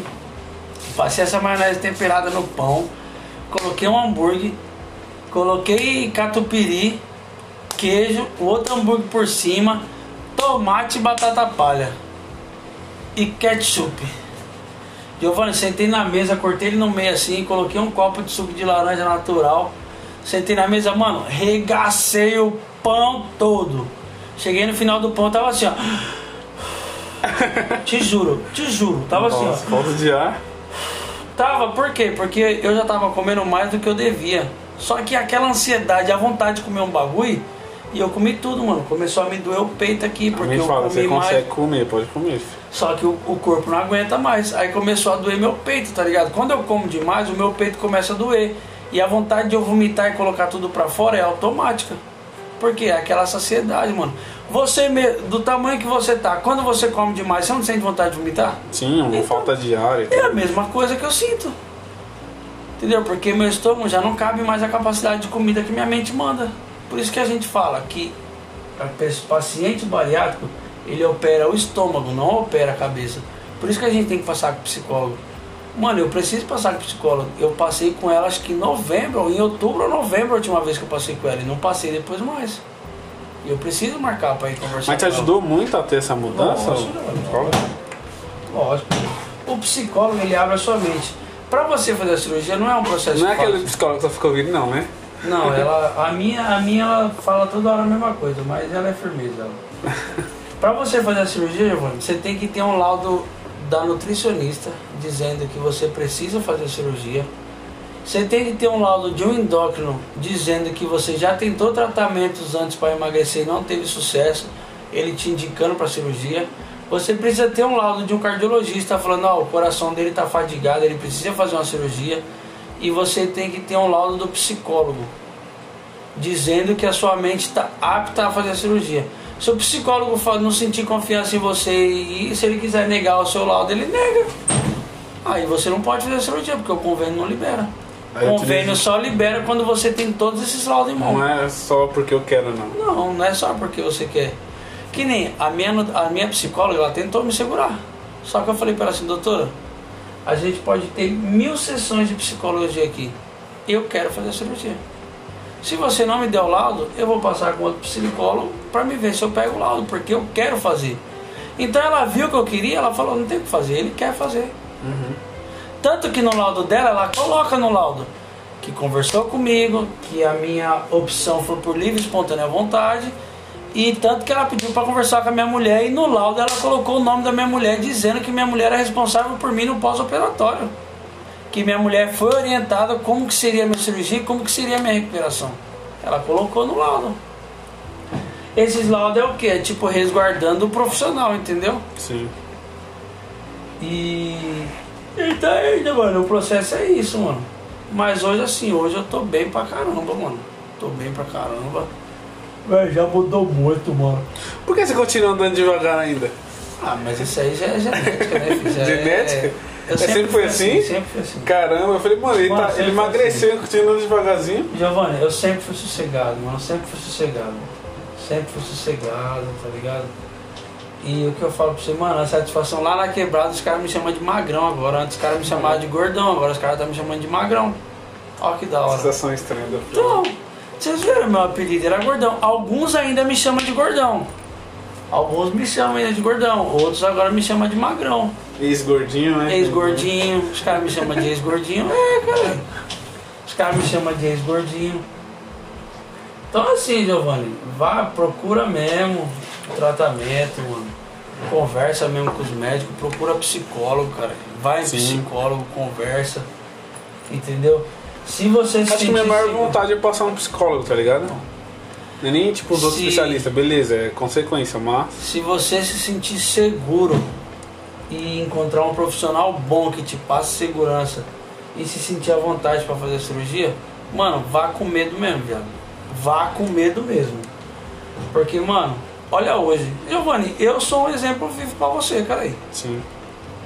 Passei essa maionese temperada no pão, coloquei um hambúrguer, coloquei catupiry, queijo, o outro hambúrguer por cima, tomate e batata palha e ketchup. Giovanni, sentei na mesa, cortei ele no meio assim, coloquei um copo de suco de laranja natural. Sentei na mesa, mano, regacei o pão todo. Cheguei no final do pão, tava assim, ó. <laughs> te juro, te juro, tava assim, Nossa, ó. falta de ar. Tava, por quê? Porque eu já tava comendo mais do que eu devia. Só que aquela ansiedade, a vontade de comer um bagulho, e eu comi tudo, mano. Começou a me doer o peito aqui, porque eu fala, comi você mais. consegue comer, pode comer. Só que o, o corpo não aguenta mais. Aí começou a doer meu peito, tá ligado? Quando eu como demais, o meu peito começa a doer. E a vontade de eu vomitar e colocar tudo pra fora é automática. Porque é aquela saciedade, mano. Você mesmo, do tamanho que você tá, quando você come demais, você não sente vontade de vomitar? Sim, uma Então, falta de ar É a mesma coisa que eu sinto. Entendeu? Porque meu estômago já não cabe mais a capacidade de comida que minha mente manda. Por isso que a gente fala que o paciente bariátrico, ele opera o estômago, não opera a cabeça. Por isso que a gente tem que passar com o psicólogo. Mano, eu preciso passar com o psicólogo. Eu passei com ela acho que em novembro, ou em outubro ou novembro a última vez que eu passei com ela. E não passei depois mais. E eu preciso marcar pra ir conversar Mas te com ela. ajudou muito a ter essa mudança? Lógico, Lógico. O psicólogo ele abre a sua mente. Pra você fazer a cirurgia não é um processo Não é aquele fácil. psicólogo que você ficou ouvindo, não, né? Não, ela, a minha, a minha ela fala toda hora a mesma coisa, mas ela é firmeza. Pra você fazer a cirurgia, Giovanni, você tem que ter um laudo da nutricionista dizendo que você precisa fazer cirurgia. Você tem que ter um laudo de um endócrino dizendo que você já tentou tratamentos antes para emagrecer e não teve sucesso, ele te indicando para cirurgia. Você precisa ter um laudo de um cardiologista falando, ó, o coração dele está fadigado, ele precisa fazer uma cirurgia. E você tem que ter um laudo do psicólogo dizendo que a sua mente está apta a fazer a cirurgia. Se o psicólogo fa- não sentir confiança em você e se ele quiser negar o seu laudo, ele nega. Aí você não pode fazer a cirurgia, porque o convênio não libera. Aí O convênio só libera quando você tem todos esses laudos em mão. Não é só porque eu quero, não. Não, não é só porque você quer. Que nem a minha, a minha psicóloga, ela tentou me segurar. Só que eu falei para ela assim, doutora, a gente pode ter mil sessões de psicologia aqui. Eu quero fazer a cirurgia. Se você não me der o laudo, eu vou passar com outro psicólogo para me ver se eu pego o laudo, porque eu quero fazer. Então ela viu o que eu queria, ela falou, não tem o que fazer, ele quer fazer. Tanto que no laudo dela, ela coloca no laudo que conversou comigo, que a minha opção foi por livre e espontânea vontade, e tanto que ela pediu para conversar com a minha mulher, e no laudo ela colocou o nome da minha mulher, dizendo que minha mulher era responsável por mim no pós-operatório. Que minha mulher foi orientada como que seria a minha cirurgia e como que seria a minha recuperação. Ela colocou no laudo. Esses laudos é o que? É tipo resguardando o profissional, entendeu? Sim. E. Então ainda, mano, o processo é isso, mano. Mas hoje assim, hoje eu tô bem pra caramba, mano. Tô bem pra caramba. Véi, já mudou muito, mano. Por que você continua andando devagar ainda? Ah, mas isso aí já é genética, né? filho? Já é- Genética? Eu É, sempre foi fui assim? Sempre foi assim. Caramba, eu falei, mano, ele, Mano, tá, sempre ele foi emagreceu e continua andando devagarzinho. Giovanni, eu sempre fui sossegado, mano. Eu sempre fui sossegado. Sempre fui sossegado, tá ligado? E o que eu falo pra você, mano, a satisfação lá na quebrada, os caras me chamam de magrão agora. Antes os caras me chamavam de gordão, agora os caras estão me chamando de magrão. Olha que da hora. Sensação estranha da Então, vocês viram meu apelido, era gordão. Alguns ainda me chamam de gordão. Alguns me chamam ainda de gordão, outros agora me chamam de magrão. Ex-gordinho, né? Ex-gordinho, os caras me chamam de ex-gordinho. É, cara. Os caras me chamam de ex-gordinho. Então assim, Giovanni, vá, procura mesmo tratamento, mano. Conversa mesmo com os médicos, procura psicólogo, cara. Vai em Sim. psicólogo, conversa. Entendeu? Se você se Acho que minha maior seguro- vontade é passar um psicólogo, tá ligado? Não é nem tipo os outros Se- especialistas, beleza, é consequência, mas. Se você se sentir seguro e encontrar um profissional bom que te passe segurança e se sentir à vontade para fazer a cirurgia, mano, vá com medo mesmo, viado. Vá com medo mesmo. Porque, mano, olha hoje. Giovanni, eu sou um exemplo vivo para você, cara aí. Sim.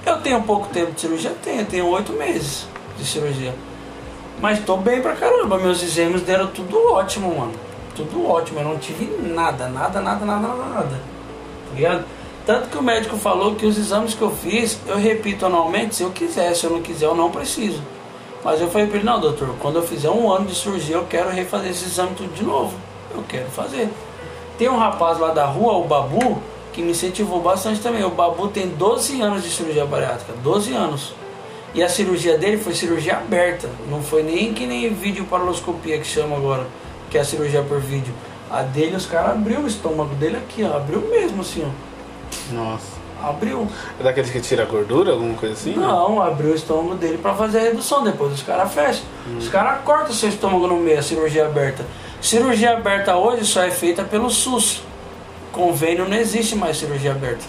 Eu tenho pouco tempo de cirurgia? Tenho, tenho oito meses de cirurgia. Mas tô bem pra caramba. Meus exames deram tudo ótimo, mano. Tudo ótimo. Eu não tive nada, nada, nada, nada, nada, nada. Tá ligado? Tanto que o médico falou que os exames que eu fiz, eu repito anualmente se eu quiser, se eu não quiser eu não preciso. Mas eu falei para ele, não doutor, quando eu fizer um ano de cirurgia eu quero refazer esse exame tudo de novo. Eu quero fazer. Tem um rapaz lá da rua, o Babu, que me incentivou bastante também. O Babu tem 12 anos de cirurgia bariátrica, 12 anos. E a cirurgia dele foi cirurgia aberta, não foi nem que nem vídeo paraloscopia que chama agora, que é a cirurgia por vídeo. A dele, os caras abriu o estômago dele aqui, ó, abriu mesmo assim, ó. Nossa. Abriu. É daqueles que tira a gordura, alguma coisa assim? Não, abriu o estômago dele para fazer a redução, depois os caras fecham. Hum. Os caras cortam seu estômago no meio, a cirurgia aberta. Cirurgia aberta hoje só é feita pelo SUS. Convênio não existe mais cirurgia aberta.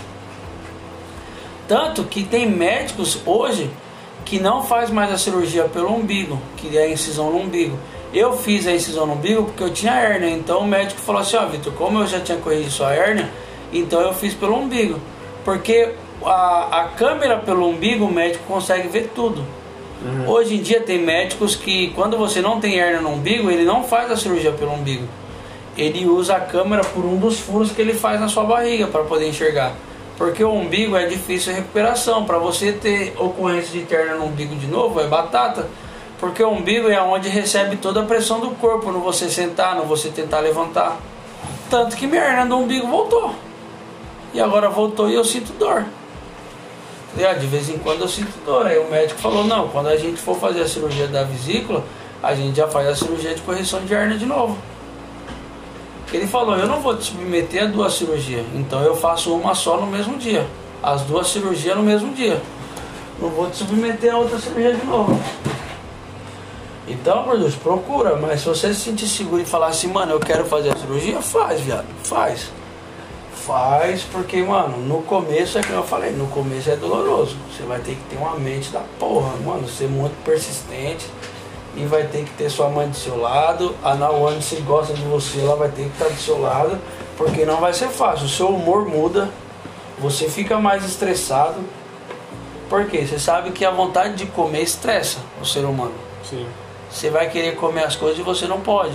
Tanto que tem médicos hoje que não faz mais a cirurgia pelo umbigo, que é a incisão no umbigo. Eu fiz a incisão no umbigo porque eu tinha hérnia, então o médico falou assim, ó oh, Vitor, como eu já tinha corrigido sua hérnia, então eu fiz pelo umbigo. Porque a, a câmera pelo umbigo o médico consegue ver tudo. Uhum. Hoje em dia tem médicos que quando você não tem hérnia no umbigo, ele não faz a cirurgia pelo umbigo. Ele usa a câmera por um dos furos que ele faz na sua barriga para poder enxergar. Porque o umbigo é difícil a recuperação. Para você ter ocorrência de interna no umbigo de novo, é batata. Porque o umbigo é onde recebe toda a pressão do corpo no você sentar, no você tentar levantar. Tanto que minha hernia do umbigo voltou. E agora voltou e eu sinto dor. De vez em quando eu sinto dor. Aí o médico falou, não, quando a gente for fazer a cirurgia da vesícula, a gente já faz a cirurgia de correção de hernia de novo. Ele falou, eu não vou te submeter a duas cirurgias, então eu faço uma só no mesmo dia. As duas cirurgias no mesmo dia. Não vou te submeter a outra cirurgia de novo. Então, Deus, procura, mas se você se sentir seguro e falar assim, mano, eu quero fazer a cirurgia, faz, viado, faz. Faz, porque, mano, no começo é que eu falei, no começo é doloroso. Você vai ter que ter uma mente da porra, mano, ser muito persistente e vai ter que ter sua mãe do seu lado. A Nawane, se gosta de você, ela vai ter que estar do seu lado, porque não vai ser fácil. O seu humor muda, você fica mais estressado. Por quê? Você sabe que a vontade de comer estressa o ser humano. Sim. Você vai querer comer as coisas e você não pode.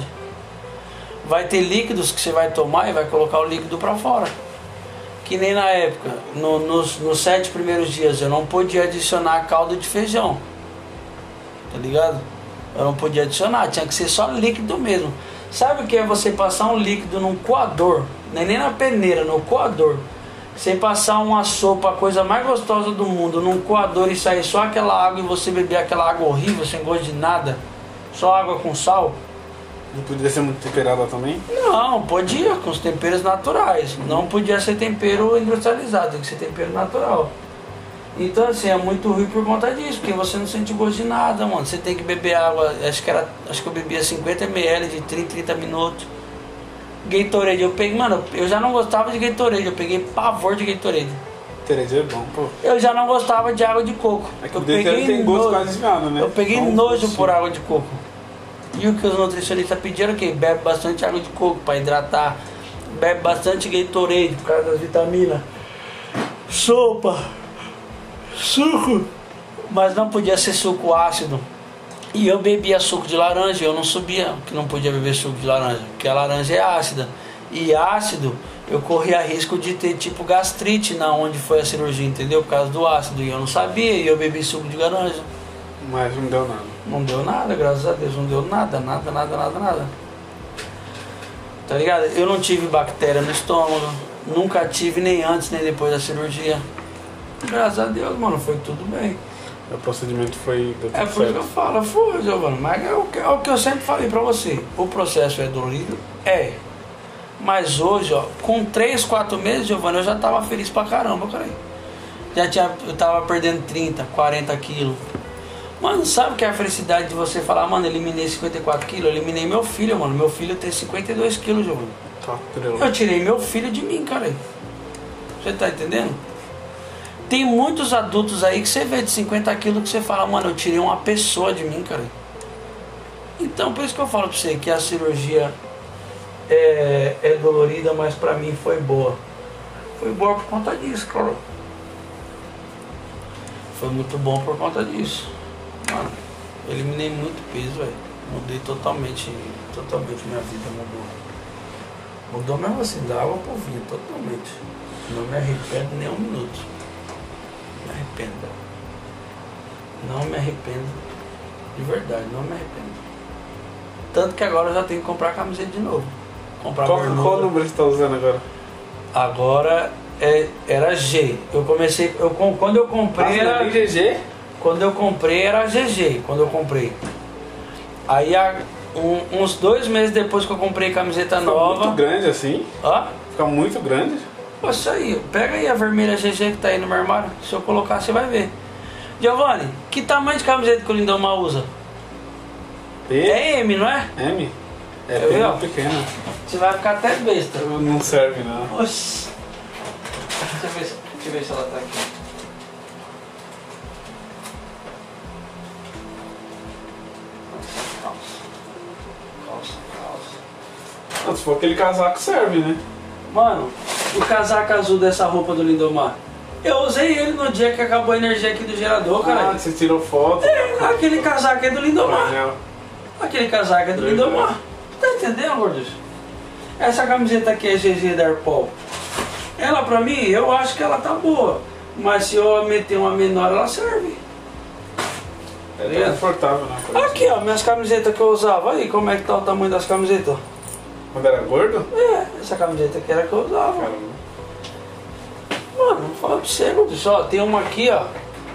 Vai ter líquidos que você vai tomar e vai colocar o líquido para fora. Que nem na época, no, nos, nos sete primeiros dias, eu não podia adicionar caldo de feijão. Tá ligado? Eu não podia adicionar, tinha que ser só líquido mesmo. Sabe o que é você passar um líquido num coador? Nem, nem na peneira, no coador. Você passar uma sopa, a coisa mais gostosa do mundo, num coador e sair só aquela água e você beber aquela água horrível, sem gosto de nada, só água com sal. Não podia ser muito temperada também? Não, podia, com os temperos naturais. Não podia ser tempero industrializado, tem que ser tempero natural. Então assim, é muito ruim por conta disso, porque você não sente gosto de nada, mano. Você tem que beber água, acho que, era, acho que eu bebia 50 ml de 30, 30 minutos. Gatorade, eu peguei, mano, eu já não gostava de Gatorade, eu peguei pavor de Gatorade. Gatorade é bom, pô. Eu já não gostava de água de coco. É que eu peguei tem gosto nojo, quase nada, né? Eu peguei nojo por água de coco. E o que os nutricionistas pediram é que bebe bastante água de coco para hidratar. Bebe bastante Gatorade por causa das vitaminas. Sopa suco, mas não podia ser suco ácido. E eu bebia suco de laranja, eu não subia que não podia beber suco de laranja, porque a laranja é ácida. E ácido, eu corria risco de ter tipo gastrite na onde foi a cirurgia, entendeu? Por causa do ácido. E eu não sabia, e eu bebi suco de laranja. Mas não deu nada. Não deu nada, graças a Deus, não deu nada, nada, nada, nada, nada. Tá ligado? Eu não tive bactéria no estômago, nunca tive nem antes nem depois da cirurgia. Graças a Deus, mano, foi tudo bem. O procedimento foi. é por isso que eu falo, foi, Giovanni. Mas é o, que, é o que eu sempre falei pra você. O processo é dolorido? É. Mas hoje, ó, com 3, 4 meses, Giovanni, eu já tava feliz pra caramba, cara. Já tinha, eu tava perdendo 30, 40 quilos. Mano, sabe o que é a felicidade de você falar, mano, eliminei 54 quilos? Eu eliminei meu filho, mano. Meu filho tem 52 quilos, Giovanni. Tá, eu tirei meu filho de mim, cara. Você tá entendendo? Tem muitos adultos aí que você vê de 50 quilos que você fala, mano, eu tirei uma pessoa de mim, cara. Então, por isso que eu falo pra você que a cirurgia é, é dolorida, mas pra mim foi boa. Foi boa por conta disso, cara. Foi muito bom por conta disso. Mano, eliminei muito peso, velho. Mudei totalmente, totalmente minha vida mudou. Mudou mesmo assim, da água pro vinho, totalmente. Não me arrependo nem um minuto. Arrependo. Não me arrependo. De verdade, não me arrependo. Tanto que agora eu já tenho que comprar a camiseta de novo. Comprar Qual, bermuda. qual número você tá usando agora? Agora é, era G. Eu comecei. Eu, com- quando eu comprei era. GG? Quando eu comprei era GG, quando eu comprei. Aí a- um- uns dois meses depois que eu comprei camiseta Fica nova. muito grande assim. Ó, Fica muito grande. Pô, isso aí, pega aí a vermelha GG que tá aí no meu armário. Se eu colocar, você vai ver. Giovanni, que tamanho de camiseta que o Lindomar usa? P, É M, não é? M. É Eu pequeno. Você vai ficar até besta. Não serve não. Oxi. Deixa eu ver, se- deixa eu ver se ela tá aqui. Calça. Calça, calça. Não, se for aquele casaco serve, né? Mano, o casaco azul dessa roupa do Lindomar. Eu usei ele no dia que acabou a energia aqui do gerador, Ah, cara. você tirou foto. É, aquele casaco é do Lindomar. Aquele casaco é do Verdade. Lindomar. Tá entendendo, gordos? Essa camiseta aqui é GG da Airpol. Ela pra mim, eu acho que ela tá boa. Mas se eu meter uma menor, ela serve. É confortável, né? Aqui, ó, minhas camisetas que eu usava. Aí, como é que tá o tamanho das camisetas? Quando era gordo? É, essa camiseta aqui era que eu usava. Caramba. Mano, vou falar pra você, gordos. Ó, tem uma aqui, ó.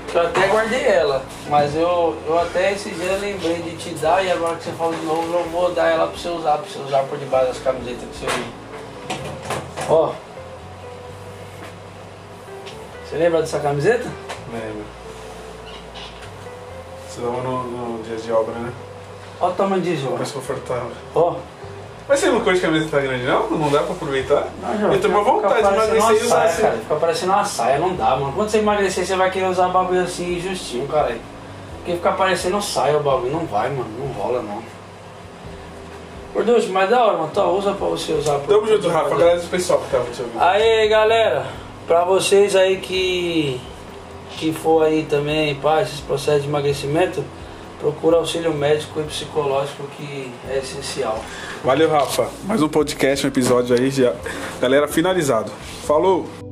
Que eu até guardei ela. Mas eu, eu até esse dia eu lembrei de te dar. E agora que você falou de novo, eu vou dar ela pra você usar. Pra você usar por debaixo das camisetas que você usa. Ó. Você lembra dessa camiseta? Lembro. Você dava no, no dia de obra, né? Ó o tamanho disso, ó. Mais confortável. Ó. Mas você não curte camisa tá grande, não? Não dá pra aproveitar? Não, João, eu tenho uma fica vontade de emagrecer e usar saia, assim. cara. Fica parecendo uma saia, não dá, mano. Quando você emagrecer, você vai querer usar bagulho assim, justinho, cara. Porque ficar parecendo saia o bagulho, não vai, mano. Não rola, não. Gorducho, mas da hora, mano. Então, usa pra você usar. pro- Tamo junto, Rafa. Agradece o pessoal que tava te ouvindo. Aí, galera. Pra vocês aí que... Que for aí também, pá, esses processos de emagrecimento, procura auxílio médico e psicológico que é essencial. Valeu, Rafa. Mais um podcast, um episódio aí já. Galera, finalizado. Falou!